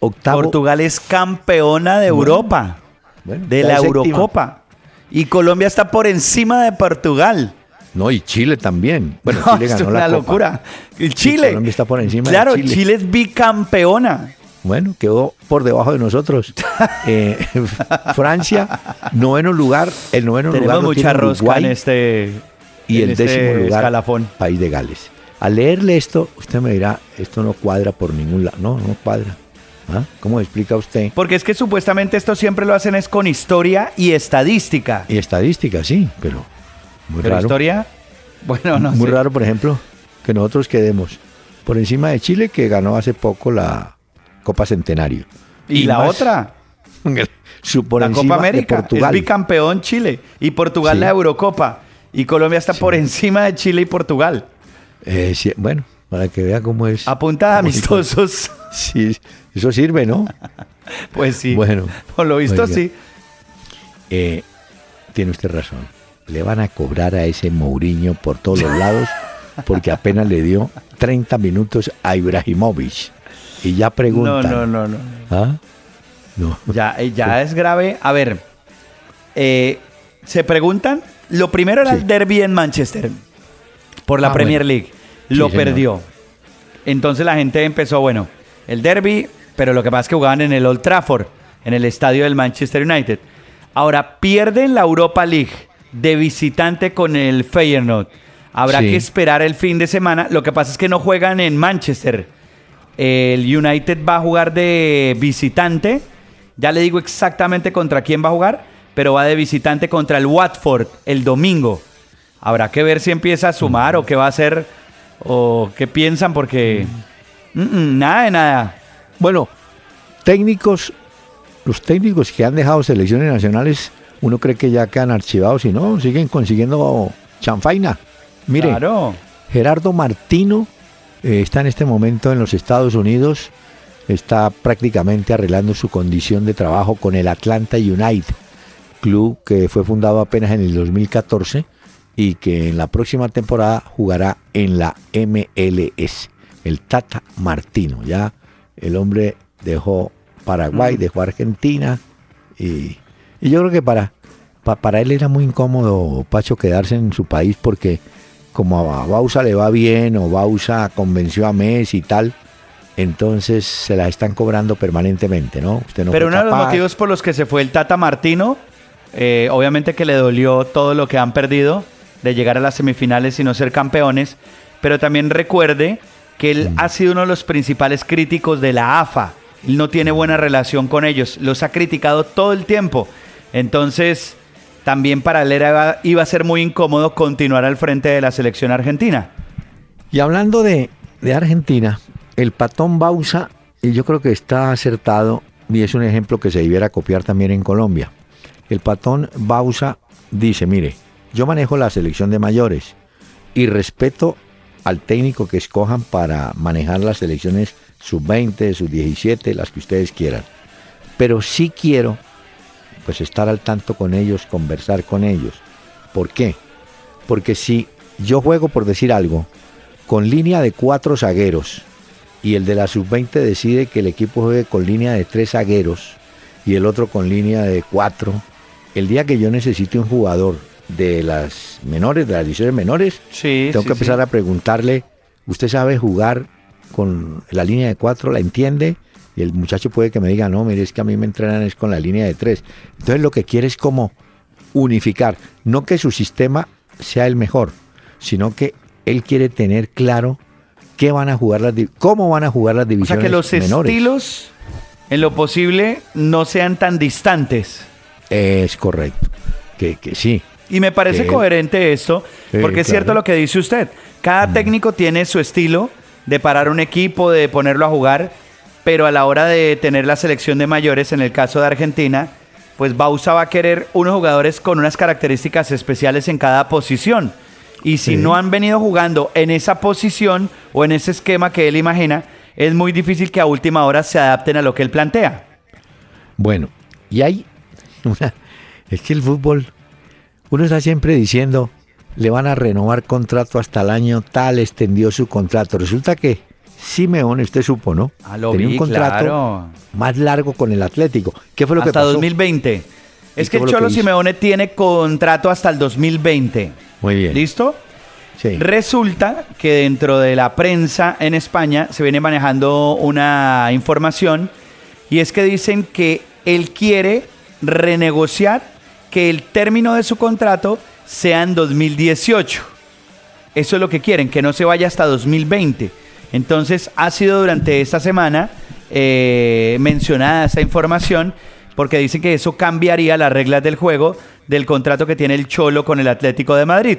Octavo, Portugal es campeona de Bueno, Europa, bueno, de la. Eurocopa. Y Colombia está por encima de Portugal. No, y Chile también. Bueno, [laughs] No, Chile es ganó una la Copa. locura. El Chile. Colombia está por encima de Claro, Chile. Chile es bicampeona. Bueno, quedó por debajo de nosotros. [laughs] Eh, Francia, noveno lugar. El noveno lugar Tenemos mucha rosca Uruguay en este, y en el este décimo lugar, escalafón. País de Gales. Al leerle esto, usted me dirá, esto no cuadra por ningún lado. No, no cuadra. ¿Ah? ¿Cómo explica usted? Porque es que supuestamente esto siempre lo hacen es con historia y estadística. Y estadística, sí, pero muy Pero raro. historia, bueno, no muy sé. raro, por ejemplo, que nosotros quedemos por encima de Chile, que ganó hace poco la Copa Centenario. Y, la más otra, [laughs] su por la Copa América, de Portugal. es bicampeón Chile. Y Portugal Sí. la Eurocopa. Y Colombia está por encima de Chile y Portugal. Eh, sí, bueno, para que vea cómo es. A punta de bonito. amistosos. [laughs] Sí, eso sirve, ¿no? [laughs] Pues sí. Bueno. Por lo visto Oiga. sí. Eh, tiene usted razón. Le van a cobrar a ese Mourinho por todos los lados [laughs] porque apenas le dio 30 minutos a Ibrahimovic. Y ya preguntan. no, no, no. ¿Ah? No. Ya, eh, ya es grave. A ver, eh, se preguntan. Lo primero era Sí. el derby en Manchester por la Ah, Premier bueno. League. Lo señor. perdió. Entonces la gente empezó, bueno, el derby, pero lo que pasa es que jugaban en el Old Trafford, en el estadio del Manchester United. Ahora pierden la Europa League de visitante con el Feyenoord. Habrá Sí. que esperar el fin de semana. Lo que pasa es que no juegan en Manchester. El United va a jugar de visitante. Ya le digo exactamente contra quién va a jugar, pero va de visitante contra el Watford el domingo. Habrá que ver si empieza a sumar o qué va a hacer o qué piensan porque mm, mm, nada de nada. Bueno, técnicos, los técnicos que han dejado selecciones nacionales, uno cree que ya quedan archivados y no, siguen consiguiendo chanfaina. Mire, Claro. Gerardo Martino eh, está en este momento en los Estados Unidos, está prácticamente arreglando su condición de trabajo con el Atlanta United, club que fue fundado apenas en el 2014 y que en la próxima temporada jugará en la MLS. El Tata Martino, ya el hombre dejó Paraguay, dejó Argentina y, y yo creo que para, pa- para él era muy incómodo, Pacho, quedarse en su país porque como a Bausa le va bien o Bausa convenció a Messi y tal, entonces se la están cobrando permanentemente, ¿no? Usted no Pero uno de los motivos por los que se fue el Tata Martino, eh, obviamente que le dolió todo lo que han perdido de llegar a las semifinales y no ser campeones, pero también recuerde que él ha sido uno de los principales críticos de la AFA. Él no tiene buena relación con ellos, los ha criticado todo el tiempo. Entonces, también para él era- iba a ser muy incómodo continuar al frente de la selección argentina. Y hablando de, de Argentina, el patón Bausa, y yo creo que está acertado, y es un ejemplo que se debiera copiar también en Colombia. El patón Bausa dice, mire, yo manejo la selección de mayores y respeto al técnico que escojan para manejar las selecciones sub-20, sub-17, las que ustedes quieran. Pero sí quiero pues estar al tanto con ellos, conversar con ellos. ¿Por qué? Porque si yo juego, por decir algo, con línea de cuatro zagueros y el de la sub-20 decide que el equipo juegue con línea de tres zagueros y el otro con línea de cuatro, el día que yo necesite un jugador de las menores, de las divisiones menores, Sí, tengo que empezar a preguntarle, ¿usted sabe jugar con la línea de cuatro? ¿La entiende? Y el muchacho puede que me diga, no, mire, es que a mí me entrenan es con la línea de tres. Entonces lo que quiere es como unificar, no que su sistema sea el mejor, sino que él quiere tener claro qué van a jugar las cómo van a jugar las divisiones O sea que los menores. estilos en lo posible no sean tan distantes. Es correcto. Que, que sí. Y me parece coherente esto, Sí, porque es claro. cierto lo que dice usted. Cada técnico tiene su estilo de parar un equipo, de ponerlo a jugar, pero a la hora de tener la selección de mayores, en el caso de Argentina, pues Bausa va a querer unos jugadores con unas características especiales en cada posición. Y si Sí. no han venido jugando en esa posición o en ese esquema que él imagina, es muy difícil que a última hora se adapten a lo que él plantea. Bueno, y hay una. Es que el fútbol. Uno está siempre diciendo. Le van a renovar contrato hasta el año tal, extendió su contrato. Resulta que Simeone, usted supo, ¿no? Ah, lo Tenía vi, un contrato claro. más largo con el Atlético. ¿Qué fue lo hasta que pasó? 2020. ¿Y Es qué que el Cholo? Simeone tiene contrato hasta el 2020. Muy bien. ¿Listo? Sí. Resulta que dentro de la prensa en España se viene manejando una información y es que dicen que él quiere renegociar que el término de su contrato sea en 2018. Eso es lo que quieren, que no se vaya hasta 2020. Entonces ha sido durante esta semana eh, mencionada esa información porque dicen que eso cambiaría las reglas del juego del contrato que tiene el Cholo con el Atlético de Madrid.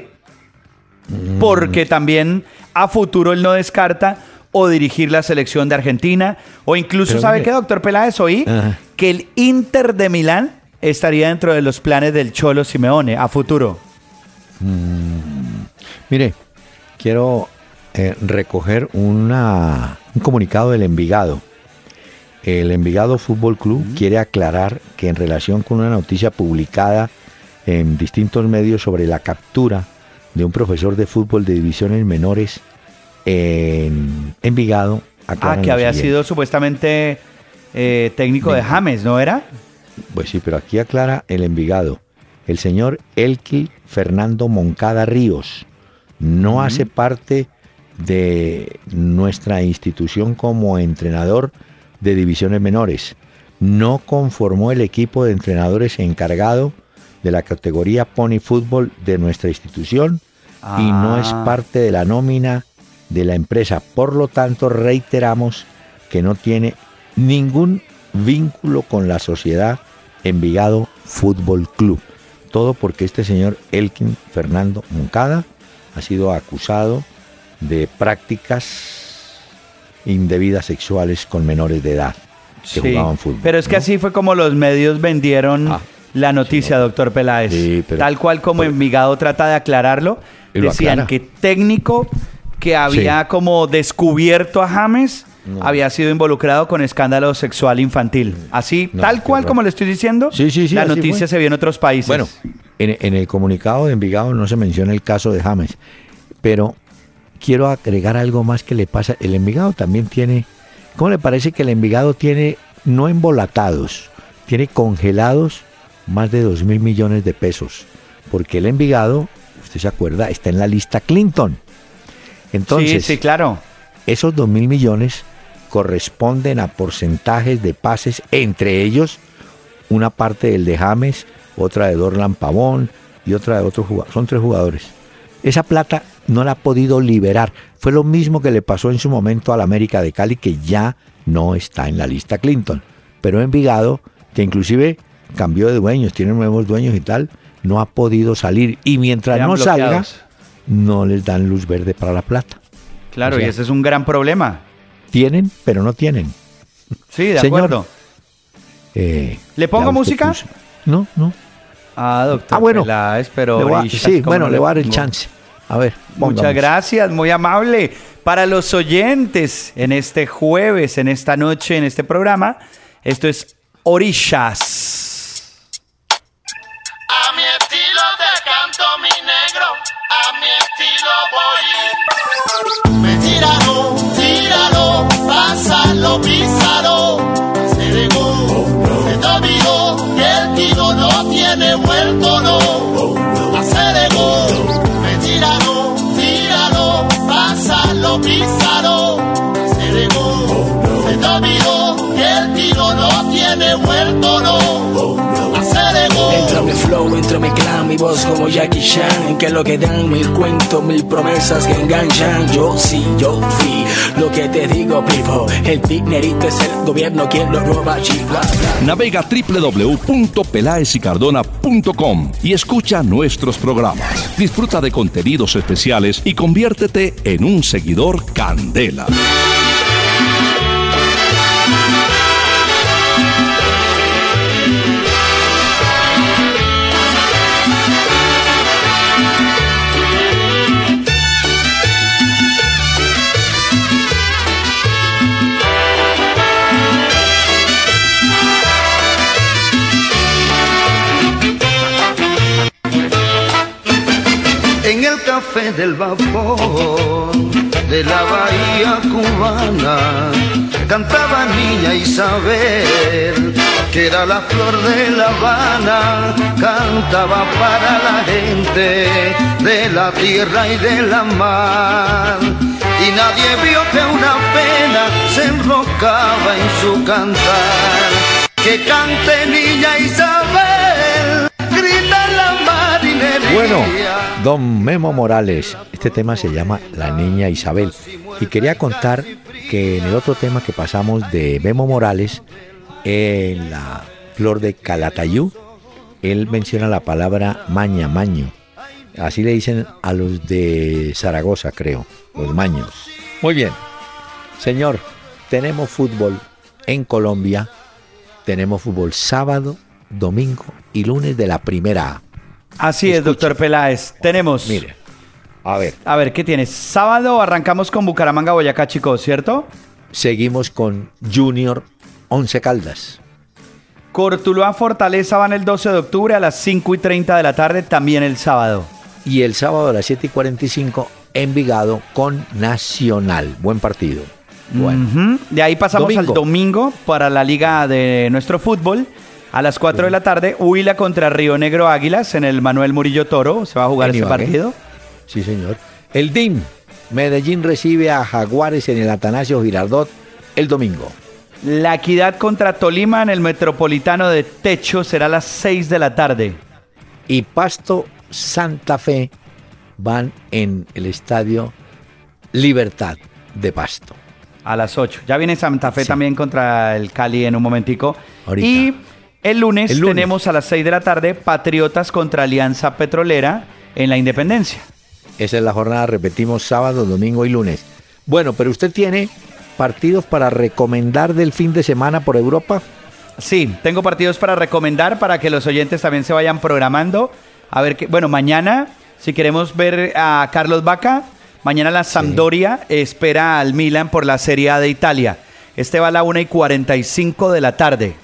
Porque también a futuro él no descarta o dirigir la selección de Argentina o incluso, Pero ¿sabe qué, doctor Peláez? Oí Ajá. que el Inter de Milán estaría dentro de los planes del Cholo Simeone a futuro. Mire, quiero eh, recoger una, un comunicado del Envigado. El Envigado Fútbol Club quiere aclarar que en relación con una noticia publicada en distintos medios sobre la captura de un profesor de fútbol de divisiones menores en Envigado. Ah, que había siguiente. sido supuestamente eh, técnico de James, ¿no era? Pues sí, pero aquí aclara el Envigado. El señor Elki Fernando Moncada Ríos no hace parte de nuestra institución como entrenador de divisiones menores. No conformó el equipo de entrenadores encargado de la categoría Pony Fútbol de nuestra institución y no es Ah. parte de la nómina de la empresa. Por lo tanto, reiteramos que no tiene ningún vínculo con la sociedad Envigado Fútbol Club. Todo porque este señor Elkin Fernando Moncada ha sido acusado de prácticas indebidas sexuales con menores de edad que Sí, jugaban fútbol. Pero es que ¿no? así fue como los medios vendieron Ah, la noticia, doctor Peláez. Sí, pero- Tal cual como pero- Envigado trata de aclararlo, decían aclara. que técnico que había como descubierto a James No. había sido involucrado con escándalo sexual infantil. Así, No, tal cual como le estoy diciendo, Sí, sí, sí, la así noticia fue. se vio en otros países. Bueno, en, en el comunicado de Envigado no se menciona el caso de James, pero quiero agregar algo más que le pasa. El Envigado también tiene, ¿cómo le parece que el Envigado tiene, no embolatados, tiene congelados más de 2 mil millones de pesos? Porque el Envigado, usted se acuerda, está en la lista Clinton. Entonces, sí, sí, claro. esos 2 mil millones corresponden a porcentajes de pases, entre ellos una parte del de James, otra de Dorlan Pavón y otra de otro jugador. Son tres jugadores. Esa plata no la ha podido liberar. Fue lo mismo que le pasó en su momento al América de Cali, que ya no está en la lista Clinton. Pero Envigado, que inclusive cambió de dueños, tiene nuevos dueños y tal, no ha podido salir. Y mientras no salga, bloqueados. no les dan luz verde para la plata. Claro, o sea- y ese es un gran problema. Tienen, pero no tienen. Sí, de Señor, acuerdo. Eh, ¿Le pongo música? puso- No, no. Ah, doctor Ah, bueno. Peláez, pero... Le voy a- Ishas, sí, ¿cómo bueno, no le voy a dar el chance. A ver. Muchas gracias, muy amable. Para los oyentes, en este jueves, en esta noche, en este programa, esto es Orillas. Pásalo, písalo. Se dejó, se te olvidó que el tiro no tiene vuelto, no. Aceleró, me tíralo, tíralo, pásalo, písalo. Se dejó, se te olvidó que el tiro no tiene vuelto, no. Flow, entra mi voz como Jackie Chan, que lo que dan mil cuentos, mil promesas que enganchan. Yo sí, yo fui lo que te digo, people. El dinerito es el gobierno quien lo roba, chicos. Navega www.pelaesicardona.com y escucha nuestros programas. Disfruta de contenidos especiales y conviértete en un seguidor Candela. Del vapor de la bahía cubana. Cantaba niña Isabel que era la flor de La Habana. Cantaba para la gente de la tierra y de la mar. Y nadie vio que una pena se enrocaba en su cantar. Que cante niña Isabel Bueno, don Memo Morales, este tema se llama La Niña Isabel. Y quería contar que en el otro tema que pasamos de Memo Morales, en la flor de Calatayú, él menciona la palabra maña, maño. Así le dicen a los de Zaragoza, creo, los maños. Muy bien. Señor, tenemos fútbol en Colombia. Tenemos fútbol sábado, domingo y lunes de la primera. Así es, doctor Peláez. Tenemos. Mire, a ver, A ver, ¿qué tienes? Sábado arrancamos con Bucaramanga, Boyacá, chicos, ¿cierto? seguimos con Junior Once Caldas. Cortuluá Fortaleza van el 12 de octubre a las 5 y 30 de la tarde, también el sábado. Y el sábado a las 7 y 45, Envigado con Nacional. Buen partido. Bueno. De ahí pasamos Domingo. al domingo para la liga de nuestro fútbol. A las 4 de la tarde, Huila contra Río Negro Águilas en el Manuel Murillo Toro. Se va a jugar ese Ibagué. partido. sí, señor. El DIM. Medellín recibe a Jaguares en el Atanasio Girardot el domingo. La Equidad contra Tolima en el Metropolitano de Techo será a las 6 de la tarde. Y Pasto Santa Fe van en el estadio Libertad de Pasto. A las 8. Ya viene Santa Fe Sí. también contra el Cali en un momentico. Ahorita. Y el lunes, El lunes. tenemos a las 6 de la tarde Patriotas contra Alianza Petrolera en la Independencia. Esa es la jornada, repetimos, sábado, domingo y lunes. Bueno, pero usted tiene partidos para recomendar del fin de semana por Europa. Sí, tengo partidos para recomendar para que los oyentes también se vayan programando. A ver qué. Bueno, mañana, si queremos ver a Carlos Vaca, mañana la Sampdoria espera al Milan por la Serie A de Italia. Este va a la 1 y 45 de la tarde.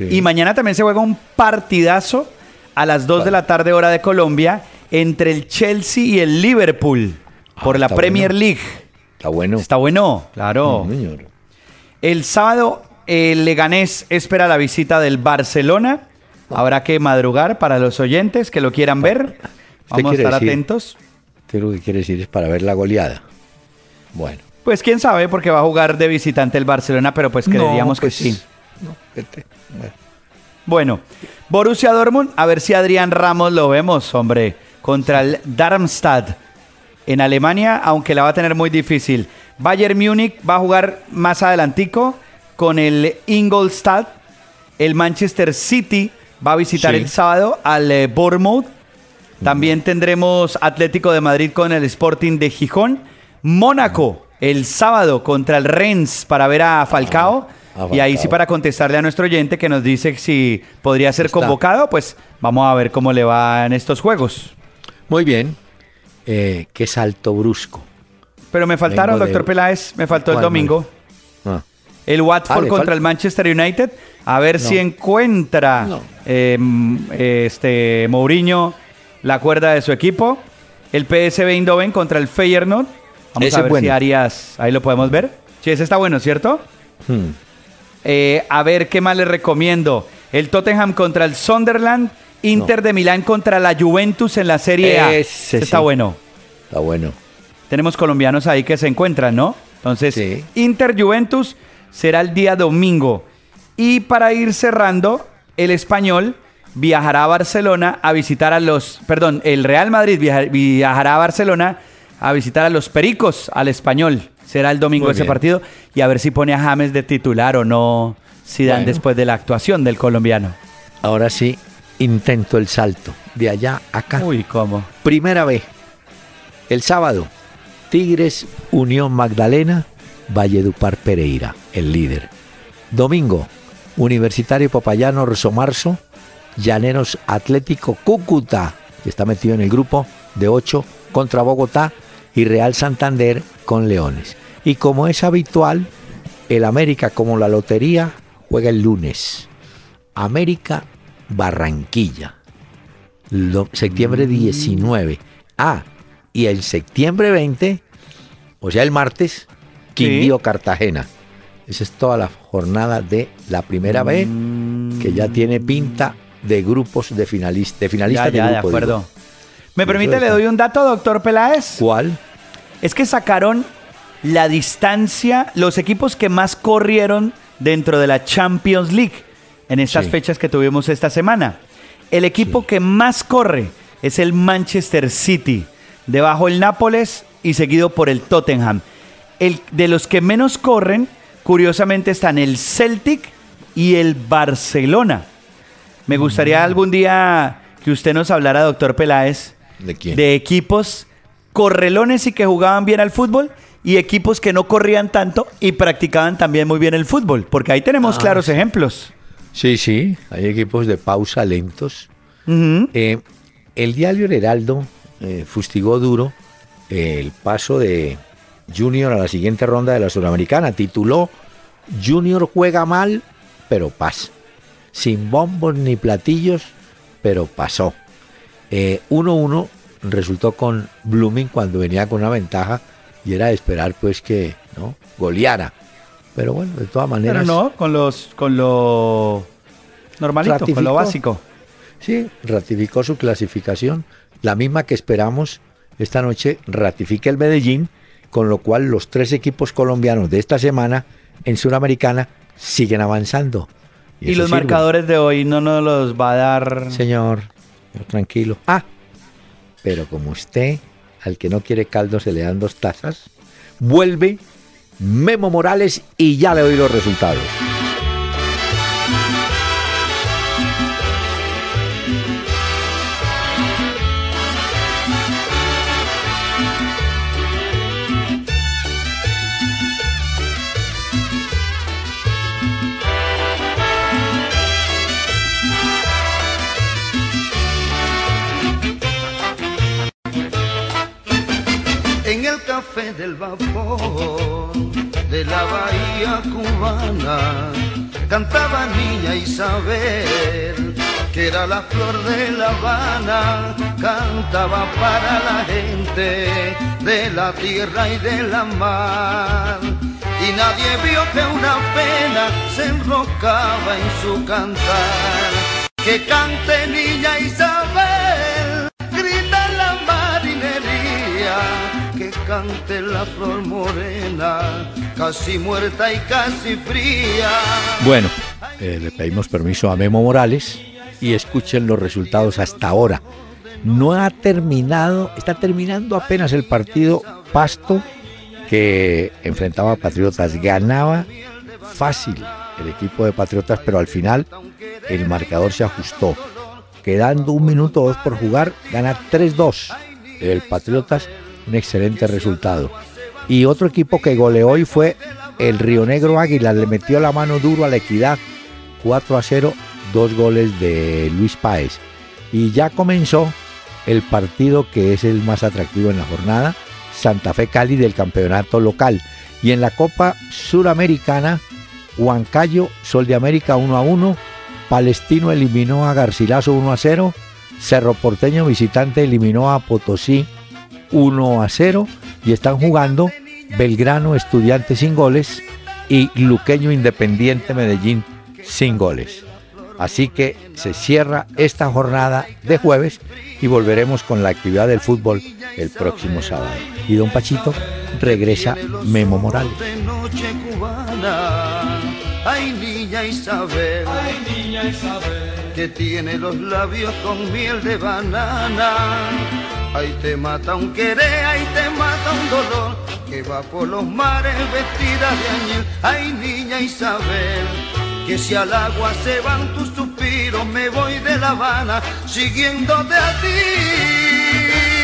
Y mañana también se juega un partidazo a las 2 de la tarde, hora de Colombia, entre el Chelsea y el Liverpool por Ah, la está Premier bueno. League. Está bueno. Está bueno, claro. Señor. El sábado, el Leganés espera la visita del Barcelona. Habrá que madrugar para los oyentes que lo quieran ver. [laughs] Vamos a estar decir- atentos. Usted lo que quiere decir es para ver la goleada. Bueno. Pues quién sabe, porque va a jugar de visitante el Barcelona, pero pues creeríamos pues, que sí. No, vete. Bueno. Bueno, Borussia Dortmund, a ver si Adrián Ramos lo vemos, hombre, contra el Darmstadt en Alemania, aunque la va a tener muy difícil. Bayern Múnich va a jugar más adelantico con el Ingolstadt. El Manchester City va a visitar Sí. el sábado al eh, Bournemouth. También tendremos Atlético de Madrid con el Sporting de Gijón. Mónaco el sábado contra el Rennes para ver a Falcao. Y ahí sí para contestarle a nuestro oyente que nos dice si podría ser Está. convocado, pues vamos a ver cómo le va en estos juegos. Muy bien. Eh, qué salto brusco. Pero me faltaron, Vengo de- doctor Peláez, me faltó el ¿Cuál, domingo. Ah, El Watford Ah, contra el Manchester United. A ver No. si encuentra No. eh, este Mourinho la cuerda de su equipo. El PSV Eindhoven contra el Feyenoord. Vamos Ese a ver bueno. si Arias, ahí lo podemos ver. Sí, ese está bueno, ¿cierto? hmm. Eh, a ver qué más les recomiendo. El Tottenham contra el Sunderland. Inter de Milán contra la Juventus en la Serie A. Ese está sí. bueno. Está bueno. Tenemos colombianos ahí que se encuentran, ¿no? Entonces, Sí. Inter Juventus será el día domingo. Y para ir cerrando, el español viajará a Barcelona a visitar a los, perdón, el Real Madrid viajará a Barcelona a visitar a los Pericos, al español. Será el domingo ese partido y a ver si pone a James de titular o no si dan después de la actuación del colombiano. Ahora sí, intento el salto de allá a acá. Uy, ¿cómo? Primera vez, el sábado, Tigres, Unión Magdalena, Valledupar Pereira, el líder. Domingo, Universitario Popayano Marzo, Llaneros Atlético Cúcuta, que está metido en el grupo de 8 contra Bogotá, y Real Santander con Leones. Y como es habitual, el América, como la lotería, juega el lunes. América Barranquilla. septiembre 19. Ah, y el septiembre 20, o sea, el martes, Quindío Cartagena. Esa es toda la jornada de la primera vez que ya tiene pinta de grupos de, finalistas de finalistas ya, de, acuerdo. ¿Me permite, le doy un dato, doctor Peláez? ¿Cuál? Es que sacaron la distancia, los equipos que más corrieron dentro de la Champions League en estas fechas que tuvimos esta semana. El equipo que más corre es el Manchester City, debajo el Nápoles y seguido por el Tottenham. El, de los que menos corren, curiosamente están el Celtic y el Barcelona. Me gustaría mm. algún día que usted nos hablara, doctor Peláez, ¿De, equipos correlones y que jugaban bien al fútbol y equipos que no corrían tanto y practicaban también muy bien el fútbol, porque ahí tenemos ah, claros ejemplos. Sí, sí, hay equipos de pausa lentos. Eh, el diario Heraldo eh, fustigó duro el paso de Junior a la siguiente ronda de la Sudamericana. Tituló Junior juega mal, pero pasa. Sin bombos ni platillos, pero pasó. 1-1 eh, resultó con Blooming cuando venía con una ventaja y era de esperar pues que no goleara. Pero bueno, de todas maneras. Pero no, con los con lo normalito, con lo básico. Sí, ratificó su clasificación, la misma que esperamos esta noche ratifica el Medellín, con lo cual los tres equipos colombianos de esta semana en Sudamericana siguen avanzando. Y, los marcadores de hoy no nos los va a dar. Señor, tranquilo. Ah, pero como usted, al que no quiere caldo se le dan dos tazas, vuelve Memo Morales y ya le doy los resultados. Del vapor de la bahía cubana cantaba niña Isabel que era la flor de La Habana, cantaba para la gente de la tierra y de la mar. Y nadie vio que una pena se enrocaba en su cantar. Que cante niña Isabel, la flor morena, casi muerta y casi fría. Bueno, eh, le pedimos permiso a Memo Morales y escuchen los resultados hasta ahora. No ha terminado, está terminando apenas el partido Pasto que enfrentaba a Patriotas. Ganaba fácil el equipo de Patriotas, pero al final el marcador se ajustó. Quedando un minuto o dos por jugar, gana 3-2 el Patriotas un excelente resultado. Y otro equipo que goleó hoy fue el Río Negro Águila, le metió la mano duro a la equidad, 4 a 0, dos goles de Luis Páez. Y ya comenzó el partido que es el más atractivo en la jornada, Santa Fe Cali del campeonato local. Y en la Copa Suramericana, Huancayo, Sol de América 1 a 1, Palestino eliminó a Garcilaso 1 a 0, Cerro Porteño visitante eliminó a Potosí 1 a 0 y están jugando Belgrano Estudiante sin goles y Luqueño Independiente Medellín sin goles. Así que se cierra esta jornada de jueves y volveremos con la actividad del fútbol el próximo sábado. Y don Pachito regresa Memo Morales. niña Isabel, ay niña Isabel, que tiene los labios con miel de banana. Ahí te mata un querer, ahí te mata un dolor, que va por los mares vestida de añil. Ay niña Isabel, que si al agua se van tus suspiros, me voy de La Habana siguiéndote a ti.